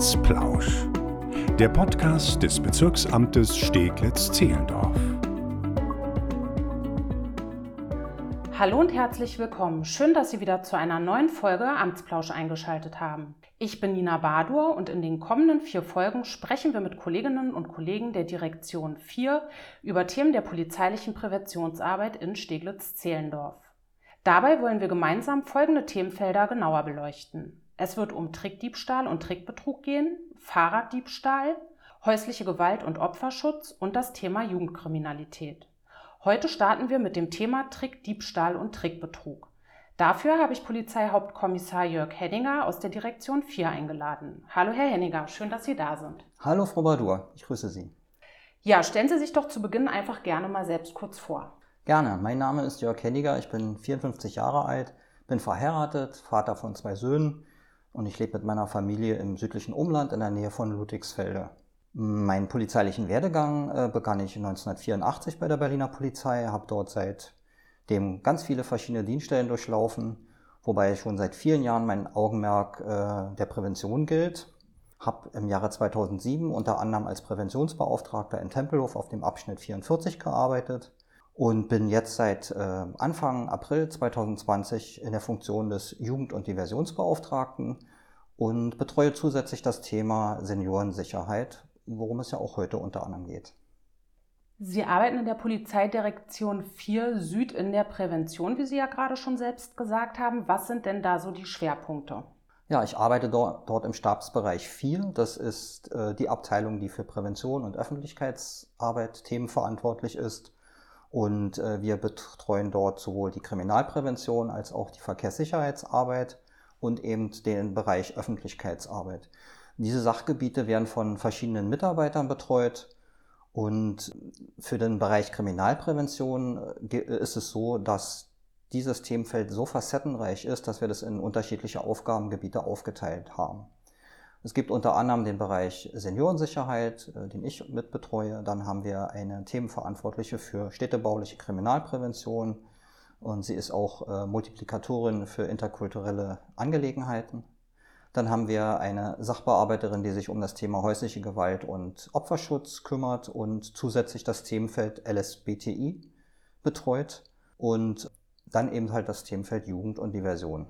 Amtsplausch. Der Podcast des Bezirksamtes Steglitz-Zehlendorf. Hallo und herzlich willkommen. Schön, dass Sie wieder zu einer neuen Folge Amtsplausch eingeschaltet haben. Ich bin Nina Badur und in den kommenden vier Folgen sprechen wir mit Kolleginnen und Kollegen der Direktion 4 über Themen der polizeilichen Präventionsarbeit in Steglitz-Zehlendorf. Dabei wollen wir gemeinsam folgende Themenfelder genauer beleuchten. Es wird um Trickdiebstahl und Trickbetrug gehen, Fahrraddiebstahl, häusliche Gewalt und Opferschutz und das Thema Jugendkriminalität. Heute starten wir mit dem Thema Trickdiebstahl und Trickbetrug. Dafür habe ich Polizeihauptkommissar Jörg Henninger aus der Direktion 4 eingeladen. Hallo Herr Henninger, schön, dass Sie da sind. Hallo Frau Badur, ich grüße Sie. Ja, stellen Sie sich doch zu Beginn einfach gerne mal selbst kurz vor. Gerne, mein Name ist Jörg Henninger, ich bin 54 Jahre alt, bin verheiratet, Vater von zwei Söhnen und ich lebe mit meiner Familie im südlichen Umland in der Nähe von Ludwigsfelde. Meinen polizeilichen Werdegang äh, begann ich 1984 bei der Berliner Polizei, habe dort seitdem ganz viele verschiedene Dienststellen durchlaufen, wobei schon seit vielen Jahren mein Augenmerk äh, der Prävention gilt. Habe im Jahre 2007 unter anderem als Präventionsbeauftragter in Tempelhof auf dem Abschnitt 44 gearbeitet und bin jetzt seit äh, Anfang April 2020 in der Funktion des Jugend- und Diversionsbeauftragten und betreue zusätzlich das Thema Seniorensicherheit, worum es ja auch heute unter anderem geht. Sie arbeiten in der Polizeidirektion 4 Süd in der Prävention, wie Sie ja gerade schon selbst gesagt haben. Was sind denn da so die Schwerpunkte? Ja, ich arbeite dort, im Stabsbereich 4. Das ist äh, die Abteilung, die für Prävention und Öffentlichkeitsarbeit Themen verantwortlich ist. Und äh, wir betreuen dort sowohl die Kriminalprävention als auch die Verkehrssicherheitsarbeit und eben den Bereich Öffentlichkeitsarbeit. Diese Sachgebiete werden von verschiedenen Mitarbeitern betreut. Und für den Bereich Kriminalprävention äh, ist es so, dass dieses Themenfeld so facettenreich ist, dass wir das in unterschiedliche Aufgabengebiete aufgeteilt haben. Es gibt unter anderem den Bereich Seniorensicherheit, äh, den ich mitbetreue. Dann haben wir eine Themenverantwortliche für städtebauliche Kriminalprävention und sie ist auch äh, Multiplikatorin für interkulturelle Angelegenheiten. Dann haben wir eine Sachbearbeiterin, die sich um das Thema häusliche Gewalt und Opferschutz kümmert und zusätzlich das Themenfeld LSBTI betreut und dann eben halt das Themenfeld Jugend und Diversion.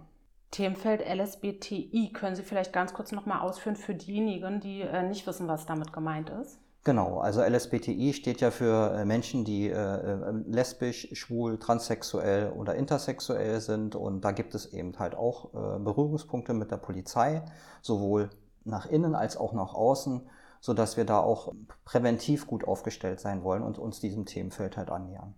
Themenfeld LSBTI. Können Sie vielleicht ganz kurz nochmal ausführen für diejenigen, die äh, nicht wissen, was damit gemeint ist? Genau, also LSBTI steht ja für äh, Menschen, die äh, äh, lesbisch, schwul, transsexuell oder intersexuell sind. Und da gibt es eben halt auch äh, Berührungspunkte mit der Polizei, sowohl nach innen als auch nach außen, sodass wir da auch präventiv gut aufgestellt sein wollen und uns diesem Themenfeld halt annähern.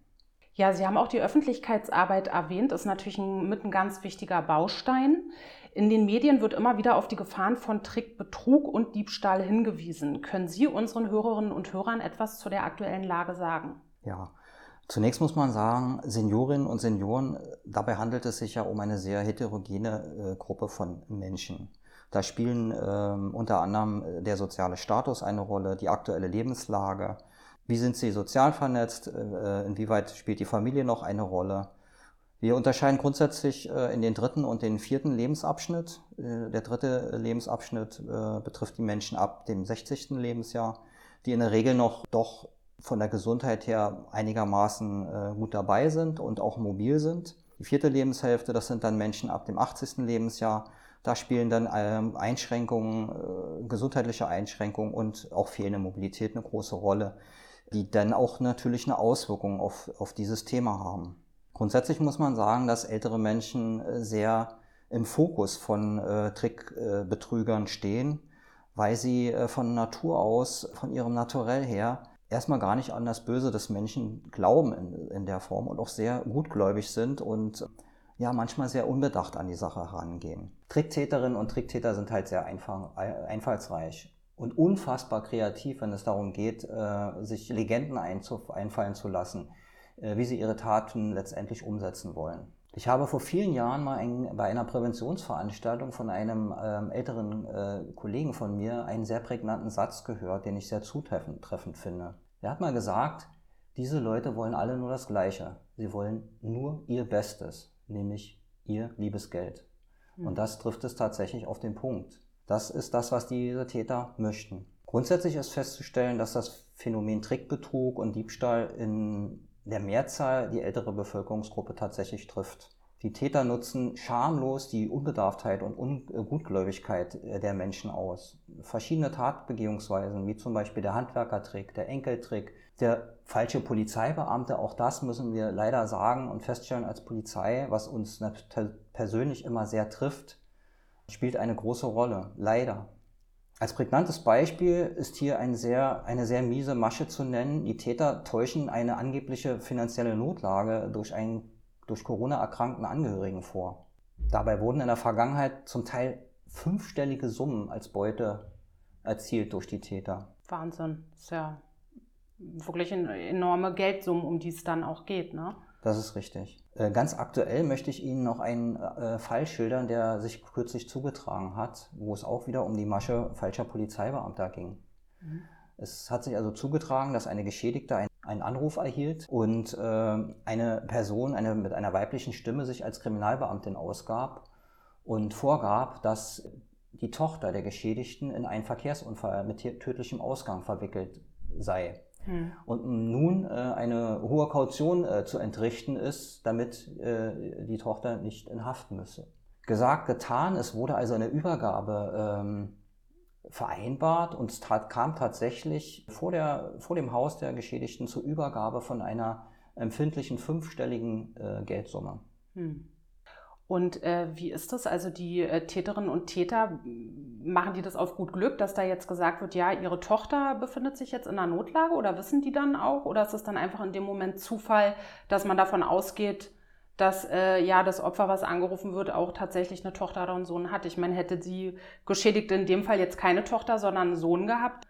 Ja, Sie haben auch die Öffentlichkeitsarbeit erwähnt, ist natürlich ein, mit ein ganz wichtiger Baustein. In den Medien wird immer wieder auf die Gefahren von Trick, Betrug und Diebstahl hingewiesen. Können Sie unseren Hörerinnen und Hörern etwas zu der aktuellen Lage sagen? Ja, Zunächst muss man sagen, Seniorinnen und Senioren, dabei handelt es sich ja um eine sehr heterogene äh, Gruppe von Menschen. Da spielen äh, unter anderem der soziale Status eine Rolle, die aktuelle Lebenslage, wie sind sie sozial vernetzt? Äh, inwieweit spielt die Familie noch eine Rolle? Wir unterscheiden grundsätzlich äh, in den dritten und den vierten Lebensabschnitt. Äh, der dritte Lebensabschnitt betrifft die Menschen ab dem 60. Lebensjahr, die in der Regel noch doch von der Gesundheit her einigermaßen gut dabei sind und auch mobil sind. Die vierte Lebenshälfte, das sind dann Menschen ab dem 80. Lebensjahr. Da spielen dann ähm, Einschränkungen, gesundheitliche Einschränkungen und auch fehlende Mobilität eine große Rolle die dann auch natürlich eine Auswirkung auf, auf dieses Thema haben. Grundsätzlich muss man sagen, dass ältere Menschen äh, sehr im Fokus von äh, Trickbetrügern äh, stehen, weil sie äh, von Natur aus, von ihrem Naturell her, erstmal gar nicht an das Böse des Menschen glauben in, in der Form und auch sehr gutgläubig sind und ja, manchmal sehr unbedacht an die Sache herangehen. Tricktäterinnen und Tricktäter sind halt sehr einfach, einfallsreich und unfassbar kreativ, wenn es darum geht, äh, sich Legenden einfallen zu lassen, äh, wie sie ihre Taten letztendlich umsetzen wollen. Ich habe vor vielen Jahren mal ein, bei einer Präventionsveranstaltung von einem ähm, älteren äh, Kollegen von mir einen sehr prägnanten Satz gehört, den ich sehr zutreffend finde. Er hat mal gesagt, diese Leute wollen alle nur das Gleiche. Sie wollen nur ihr Bestes, nämlich ihr liebes Geld. Mhm. Und das trifft es tatsächlich auf den Punkt. Das ist das, was diese Täter möchten. Grundsätzlich ist festzustellen, dass das Phänomen Trickbetrug und Diebstahl in der Mehrzahl die ältere Bevölkerungsgruppe tatsächlich trifft. Die Täter nutzen schamlos die Unbedarftheit und Ungutgläubigkeit der Menschen aus. Verschiedene Tatbegehungsweisen, wie zum Beispiel der Handwerkertrick, der Enkeltrick, der falsche Polizeibeamte, auch das müssen wir leider sagen und feststellen als Polizei, was uns persönlich immer sehr trifft, spielt eine große Rolle. Leider. Als prägnantes Beispiel ist hier ein sehr, eine sehr miese Masche zu nennen. Die Täter täuschen eine angebliche finanzielle Notlage durch einen durch Corona erkrankten Angehörigen vor. Dabei wurden in der Vergangenheit zum Teil fünfstellige Summen als Beute erzielt durch die Täter. Wahnsinn. Ist ja wirklich eine enorme Geldsumme, um die es dann auch geht, ne? Das ist richtig. Äh, ganz aktuell möchte ich Ihnen noch einen äh, Fall schildern, der sich kürzlich zugetragen hat, wo es auch wieder um die Masche falscher Polizeibeamter ging. Mhm. Es hat sich also zugetragen, dass eine Geschädigte ein einen Anruf erhielt und äh, eine Person eine, mit einer weiblichen Stimme sich als Kriminalbeamtin ausgab und vorgab, dass die Tochter der Geschädigten in einen Verkehrsunfall mit tödlichem Ausgang verwickelt sei. Hm. Und nun äh, eine hohe Kaution äh, zu entrichten ist, damit äh, die Tochter nicht in Haft müsse. Gesagt, getan, es wurde also eine Übergabe ähm, vereinbart und es kam tatsächlich vor, der, vor dem Haus der Geschädigten zur Übergabe von einer empfindlichen fünfstelligen äh, Geldsumme. Hm. Und äh, wie ist das? Also die äh, Täterinnen und Täter, machen die das auf gut Glück, dass da jetzt gesagt wird, ja, ihre Tochter befindet sich jetzt in einer Notlage oder wissen die dann auch? Oder ist es dann einfach in dem Moment Zufall, dass man davon ausgeht, dass äh, ja das Opfer, was angerufen wird, auch tatsächlich eine Tochter oder einen Sohn hat. Ich meine, hätte die Geschädigte in dem Fall jetzt keine Tochter, sondern einen Sohn gehabt?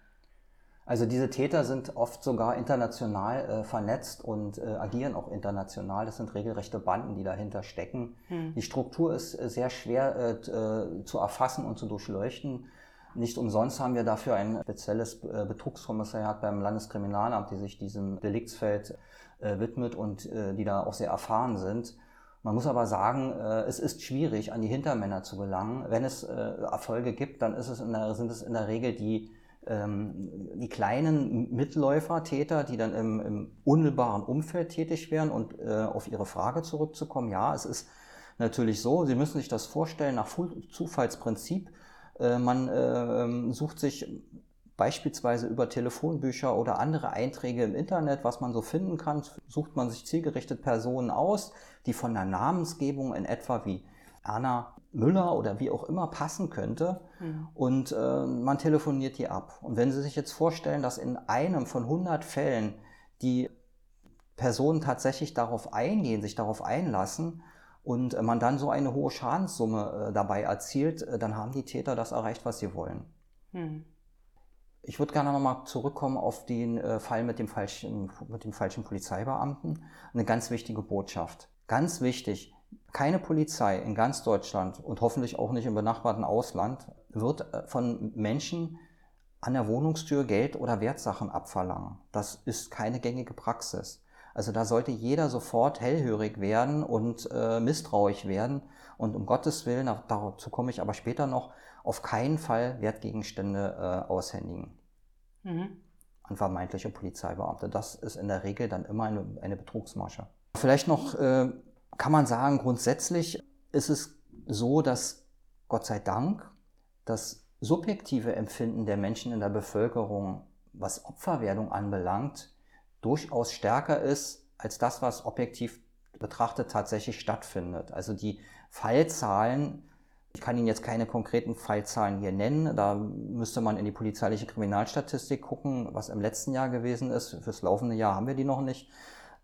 Also diese Täter sind oft sogar international äh, vernetzt und äh, agieren auch international. Das sind regelrechte Banden, die dahinter stecken. Hm. Die Struktur ist äh, sehr schwer äh, äh, zu erfassen und zu durchleuchten. Nicht umsonst haben wir dafür ein spezielles Betrugskommissariat beim Landeskriminalamt, die sich diesem Deliktsfeld widmet und die da auch sehr erfahren sind. Man muss aber sagen, es ist schwierig, an die Hintermänner zu gelangen. Wenn es Erfolge gibt, dann es der, sind es in der Regel die, die kleinen Mitläufer, Täter, die dann im, im unmittelbaren Umfeld tätig werden. Und äh, auf Ihre Frage zurückzukommen, ja, es ist natürlich so, Sie müssen sich das vorstellen nach Zufallsprinzip. Äh, man ähm, sucht sich beispielsweise über Telefonbücher oder andere Einträge im Internet, was man so finden kann, sucht man sich zielgerichtet Personen aus, die von der Namensgebung in etwa wie Anna Müller oder wie auch immer passen könnte mhm. und äh, man telefoniert die ab. Und wenn Sie sich jetzt vorstellen, dass in einem von 100 Fällen die Personen tatsächlich darauf eingehen, sich darauf einlassen und äh, man dann so eine hohe Schadenssumme äh, dabei erzielt, äh, dann haben die Täter das erreicht, was sie wollen. Mhm. Ich würde gerne nochmal zurückkommen auf den äh, Fall mit dem, falschen, mit dem falschen Polizeibeamten. Eine ganz wichtige Botschaft. Ganz wichtig, keine Polizei in ganz Deutschland und hoffentlich auch nicht im benachbarten Ausland wird äh, von Menschen an der Wohnungstür Geld oder Wertsachen abverlangen. Das ist keine gängige Praxis. Also da sollte jeder sofort hellhörig werden und äh, misstrauisch werden und um Gottes Willen, dazu komme ich aber später noch, auf keinen Fall Wertgegenstände äh, aushändigen mhm. an vermeintliche Polizeibeamte. Das ist in der Regel dann immer eine, eine Betrugsmasche. Vielleicht noch äh, kann man sagen, grundsätzlich ist es so, dass Gott sei Dank das subjektive Empfinden der Menschen in der Bevölkerung, was Opferwerdung anbelangt, durchaus stärker ist als das, was objektiv betrachtet tatsächlich stattfindet. Also die Fallzahlen ich kann Ihnen jetzt keine konkreten Fallzahlen hier nennen. Da müsste man in die polizeiliche Kriminalstatistik gucken, was im letzten Jahr gewesen ist. Fürs laufende Jahr haben wir die noch nicht.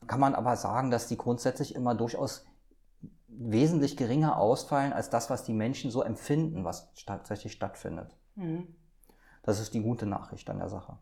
Kann man aber sagen, dass die grundsätzlich immer durchaus wesentlich geringer ausfallen als das, was die Menschen so empfinden, was tatsächlich stattfindet. Mhm. Das ist die gute Nachricht an der Sache.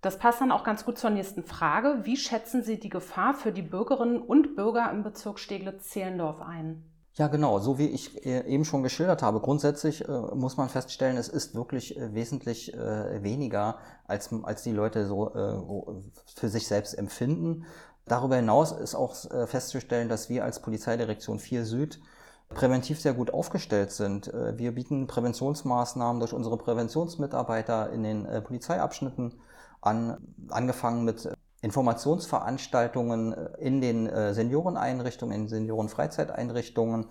Das passt dann auch ganz gut zur nächsten Frage. Wie schätzen Sie die Gefahr für die Bürgerinnen und Bürger im Bezirk Steglitz-Zehlendorf ein? Ja, genau, so wie ich äh, eben schon geschildert habe. Grundsätzlich äh, muss man feststellen, es ist wirklich äh, wesentlich äh, weniger, als, als die Leute so äh, für sich selbst empfinden. Darüber hinaus ist auch äh, festzustellen, dass wir als Polizeidirektion 4 Süd präventiv sehr gut aufgestellt sind. Äh, wir bieten Präventionsmaßnahmen durch unsere Präventionsmitarbeiter in den äh, Polizeiabschnitten an, angefangen mit Informationsveranstaltungen in den Senioreneinrichtungen, in Seniorenfreizeiteinrichtungen.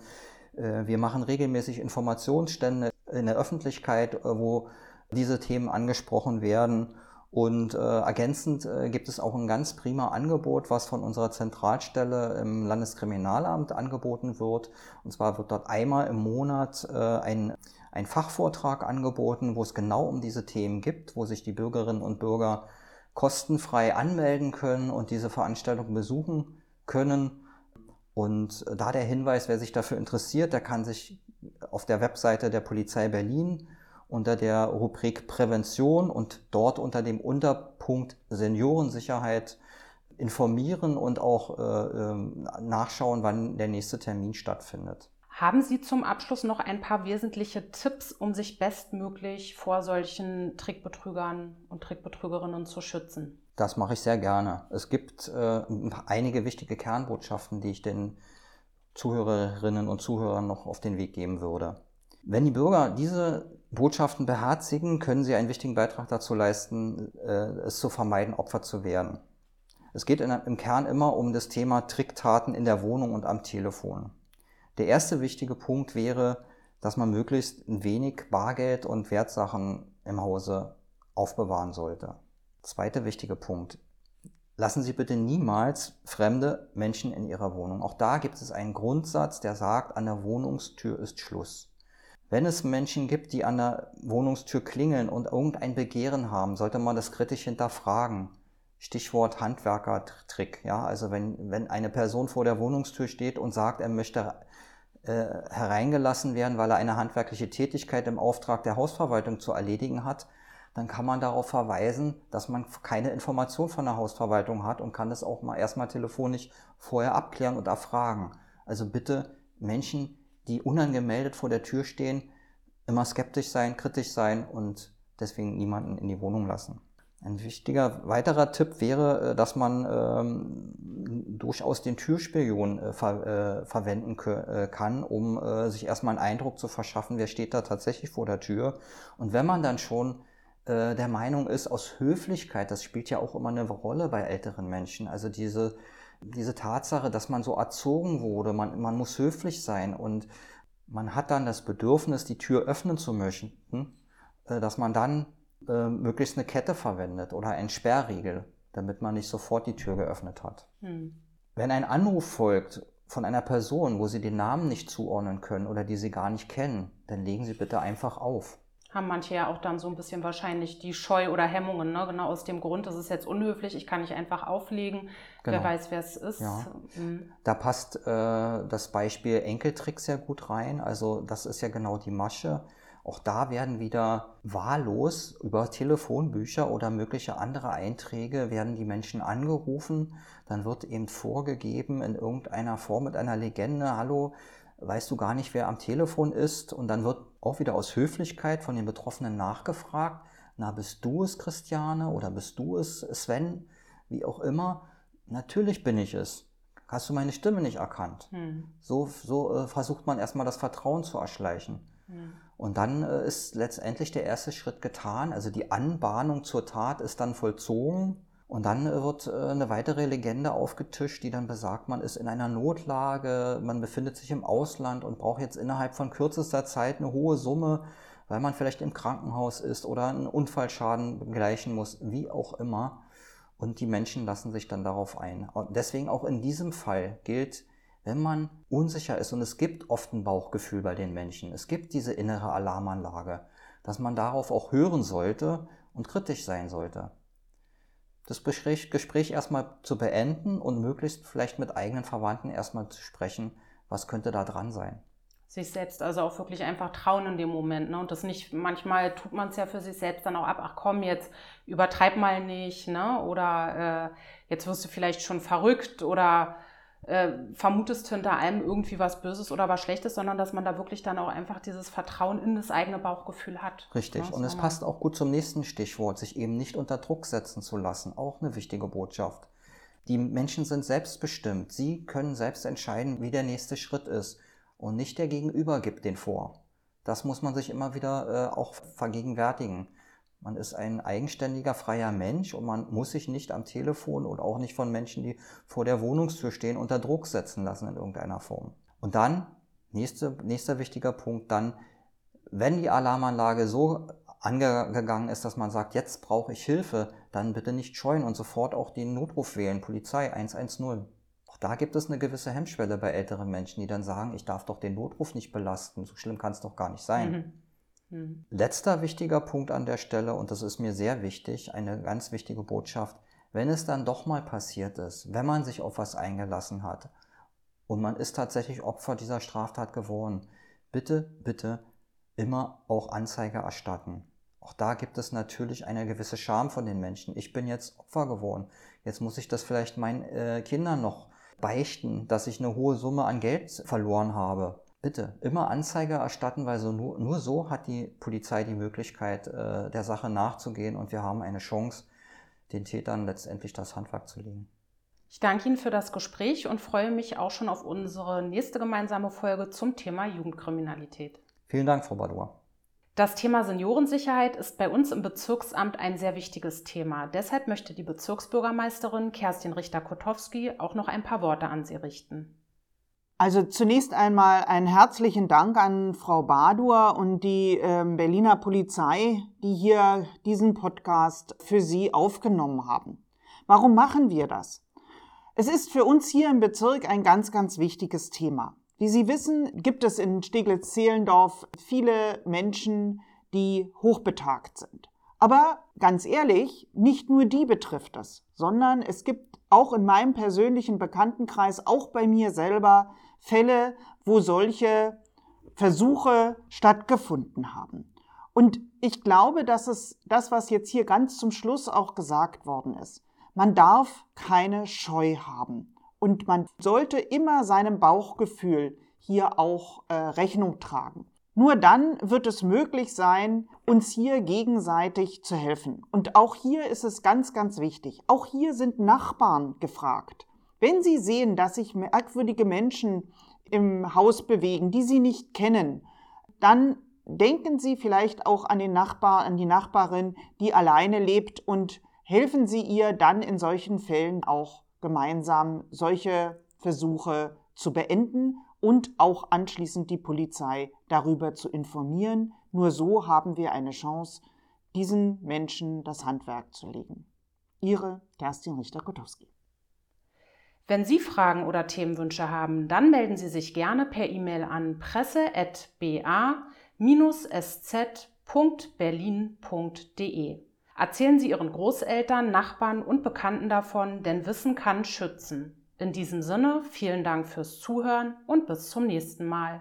Wir machen regelmäßig Informationsstände in der Öffentlichkeit, wo diese Themen angesprochen werden. Und äh, ergänzend äh, gibt es auch ein ganz prima Angebot, was von unserer Zentralstelle im Landeskriminalamt angeboten wird. Und zwar wird dort einmal im Monat äh, ein, ein Fachvortrag angeboten, wo es genau um diese Themen gibt, wo sich die Bürgerinnen und Bürger kostenfrei anmelden können und diese Veranstaltung besuchen können. Und da der Hinweis, wer sich dafür interessiert, der kann sich auf der Webseite der Polizei Berlin unter der Rubrik Prävention und dort unter dem Unterpunkt Seniorensicherheit informieren und auch äh, ähm, nachschauen, wann der nächste Termin stattfindet. Haben Sie zum Abschluss noch ein paar wesentliche Tipps, um sich bestmöglich vor solchen Trickbetrügern und Trickbetrügerinnen zu schützen? Das mache ich sehr gerne. Es gibt äh, einige wichtige Kernbotschaften, die ich den Zuhörerinnen und Zuhörern noch auf den Weg geben würde. Wenn die Bürger diese Botschaften beherzigen, können sie einen wichtigen Beitrag dazu leisten, äh, es zu vermeiden, Opfer zu werden. Es geht im Kern immer um das Thema Tricktaten in der Wohnung und am Telefon. Der erste wichtige Punkt wäre, dass man möglichst ein wenig Bargeld und Wertsachen im Hause aufbewahren sollte. Zweiter wichtiger Punkt. Lassen Sie bitte niemals fremde Menschen in Ihrer Wohnung. Auch da gibt es einen Grundsatz, der sagt, an der Wohnungstür ist Schluss. Wenn es Menschen gibt, die an der Wohnungstür klingeln und irgendein Begehren haben, sollte man das kritisch hinterfragen. Stichwort Handwerkertrick. Ja, also wenn, wenn eine Person vor der Wohnungstür steht und sagt, er möchte äh, hereingelassen werden, weil er eine handwerkliche Tätigkeit im Auftrag der Hausverwaltung zu erledigen hat, dann kann man darauf verweisen, dass man keine Information von der Hausverwaltung hat und kann das auch mal erstmal telefonisch vorher abklären und erfragen. Also bitte Menschen, die unangemeldet vor der Tür stehen, immer skeptisch sein, kritisch sein und deswegen niemanden in die Wohnung lassen. Ein wichtiger weiterer Tipp wäre, äh, dass man ähm, durchaus den Türspion äh, ver, äh, verwenden äh, kann, um äh, sich erstmal einen Eindruck zu verschaffen, wer steht da tatsächlich vor der Tür. Und wenn man dann schon äh, der Meinung ist, aus Höflichkeit, das spielt ja auch immer eine Rolle bei älteren Menschen, also diese diese Tatsache, dass man so erzogen wurde, man, man muss höflich sein und man hat dann das Bedürfnis, die Tür öffnen zu möchten, äh, dass man dann äh, möglichst eine Kette verwendet oder einen Sperrriegel, damit man nicht sofort die Tür geöffnet hat. Hm. Wenn ein Anruf folgt von einer Person, wo Sie den Namen nicht zuordnen können oder die Sie gar nicht kennen, dann legen Sie bitte einfach auf haben manche ja auch dann so ein bisschen wahrscheinlich die Scheu oder Hemmungen. Ne? Genau aus dem Grund, das ist jetzt unhöflich, ich kann nicht einfach auflegen. Genau. Wer weiß, wer es ist. Ja. Mhm. Da passt äh, das Beispiel Enkeltrick sehr gut rein. Also das ist ja genau die Masche. Auch da werden wieder wahllos über Telefonbücher oder mögliche andere Einträge werden die Menschen angerufen. Dann wird eben vorgegeben in irgendeiner Form mit einer Legende, hallo, weißt du gar nicht, wer am Telefon ist. Und dann wird auch wieder aus Höflichkeit von den Betroffenen nachgefragt, na, bist du es, Christiane, oder bist du es, Sven, wie auch immer. Natürlich bin ich es. Hast du meine Stimme nicht erkannt? Hm. So, so äh, versucht man erstmal das Vertrauen zu erschleichen. Hm. Und dann äh, ist letztendlich der erste Schritt getan. Also die Anbahnung zur Tat ist dann vollzogen. Und dann wird äh, eine weitere Legende aufgetischt, die dann besagt, man ist in einer Notlage, man befindet sich im Ausland und braucht jetzt innerhalb von kürzester Zeit eine hohe Summe, weil man vielleicht im Krankenhaus ist oder einen Unfallschaden begleichen muss, wie auch immer. Und die Menschen lassen sich dann darauf ein. Und deswegen auch in diesem Fall gilt, wenn man unsicher ist, und es gibt oft ein Bauchgefühl bei den Menschen, es gibt diese innere Alarmanlage, dass man darauf auch hören sollte und kritisch sein sollte das Gespräch, Gespräch erstmal zu beenden und möglichst vielleicht mit eigenen Verwandten erstmal zu sprechen, was könnte da dran sein. Sich selbst also auch wirklich einfach trauen in dem Moment. Ne? Und das nicht, manchmal tut man es ja für sich selbst dann auch ab, ach komm, jetzt übertreib mal nicht, ne? Oder äh, jetzt wirst du vielleicht schon verrückt oder äh, vermutest hinter allem irgendwie was Böses oder was Schlechtes, sondern dass man da wirklich dann auch einfach dieses Vertrauen in das eigene Bauchgefühl hat. Richtig. Ne? Und es passt auch gut zum nächsten Stichwort, sich eben nicht unter Druck setzen zu lassen. Auch eine wichtige Botschaft. Die Menschen sind selbstbestimmt. Sie können selbst entscheiden, wie der nächste Schritt ist. und nicht der Gegenüber gibt den vor. Das muss man sich immer wieder äh, auch vergegenwärtigen. Man ist ein eigenständiger, freier Mensch und man muss sich nicht am Telefon und auch nicht von Menschen, die vor der Wohnungstür stehen, unter Druck setzen lassen in irgendeiner Form. Und dann, nächste, nächster wichtiger Punkt, dann, wenn die Alarmanlage so angegangen ist, dass man sagt, jetzt brauche ich Hilfe, dann bitte nicht scheuen und sofort auch den Notruf wählen, Polizei 110. Auch da gibt es eine gewisse Hemmschwelle bei älteren Menschen, die dann sagen, ich darf doch den Notruf nicht belasten, so schlimm kann es doch gar nicht sein. Mhm. Mhm. Letzter wichtiger Punkt an der Stelle, und das ist mir sehr wichtig, eine ganz wichtige Botschaft, wenn es dann doch mal passiert ist, wenn man sich auf was eingelassen hat und man ist tatsächlich Opfer dieser Straftat geworden, bitte, bitte immer auch Anzeige erstatten. Auch da gibt es natürlich eine gewisse Scham von den Menschen. Ich bin jetzt Opfer geworden. Jetzt muss ich das vielleicht meinen äh, Kindern noch beichten, dass ich eine hohe Summe an Geld verloren habe. Bitte immer Anzeige erstatten, weil so nur, nur so hat die Polizei die Möglichkeit, äh, der Sache nachzugehen und wir haben eine Chance, den Tätern letztendlich das Handwerk zu legen. Ich danke Ihnen für das Gespräch und freue mich auch schon auf unsere nächste gemeinsame Folge zum Thema Jugendkriminalität. Vielen Dank, Frau Badour. Das Thema Seniorensicherheit ist bei uns im Bezirksamt ein sehr wichtiges Thema. Deshalb möchte die Bezirksbürgermeisterin Kerstin Richter-Kotowski auch noch ein paar Worte an Sie richten. Also zunächst einmal einen herzlichen Dank an Frau Badur und die äh, Berliner Polizei, die hier diesen Podcast für Sie aufgenommen haben. Warum machen wir das? Es ist für uns hier im Bezirk ein ganz, ganz wichtiges Thema. Wie Sie wissen, gibt es in Steglitz-Zehlendorf viele Menschen, die hochbetagt sind. Aber ganz ehrlich, nicht nur die betrifft es, sondern es gibt auch in meinem persönlichen Bekanntenkreis, auch bei mir selber, Fälle, wo solche Versuche stattgefunden haben. Und ich glaube, dass es das, was jetzt hier ganz zum Schluss auch gesagt worden ist, man darf keine Scheu haben und man sollte immer seinem Bauchgefühl hier auch äh, Rechnung tragen. Nur dann wird es möglich sein, uns hier gegenseitig zu helfen. Und auch hier ist es ganz, ganz wichtig. Auch hier sind Nachbarn gefragt. Wenn Sie sehen, dass sich merkwürdige Menschen im Haus bewegen, die Sie nicht kennen, dann denken Sie vielleicht auch an den Nachbar, an die Nachbarin, die alleine lebt und helfen Sie ihr dann in solchen Fällen auch gemeinsam solche Versuche zu beenden und auch anschließend die Polizei darüber zu informieren. Nur so haben wir eine Chance, diesen Menschen das Handwerk zu legen. Ihre Kerstin Richter-Kotowski. Wenn Sie Fragen oder Themenwünsche haben, dann melden Sie sich gerne per E-Mail an presse.ba-sz.berlin.de. Erzählen Sie Ihren Großeltern, Nachbarn und Bekannten davon, denn Wissen kann schützen. In diesem Sinne, vielen Dank fürs Zuhören und bis zum nächsten Mal.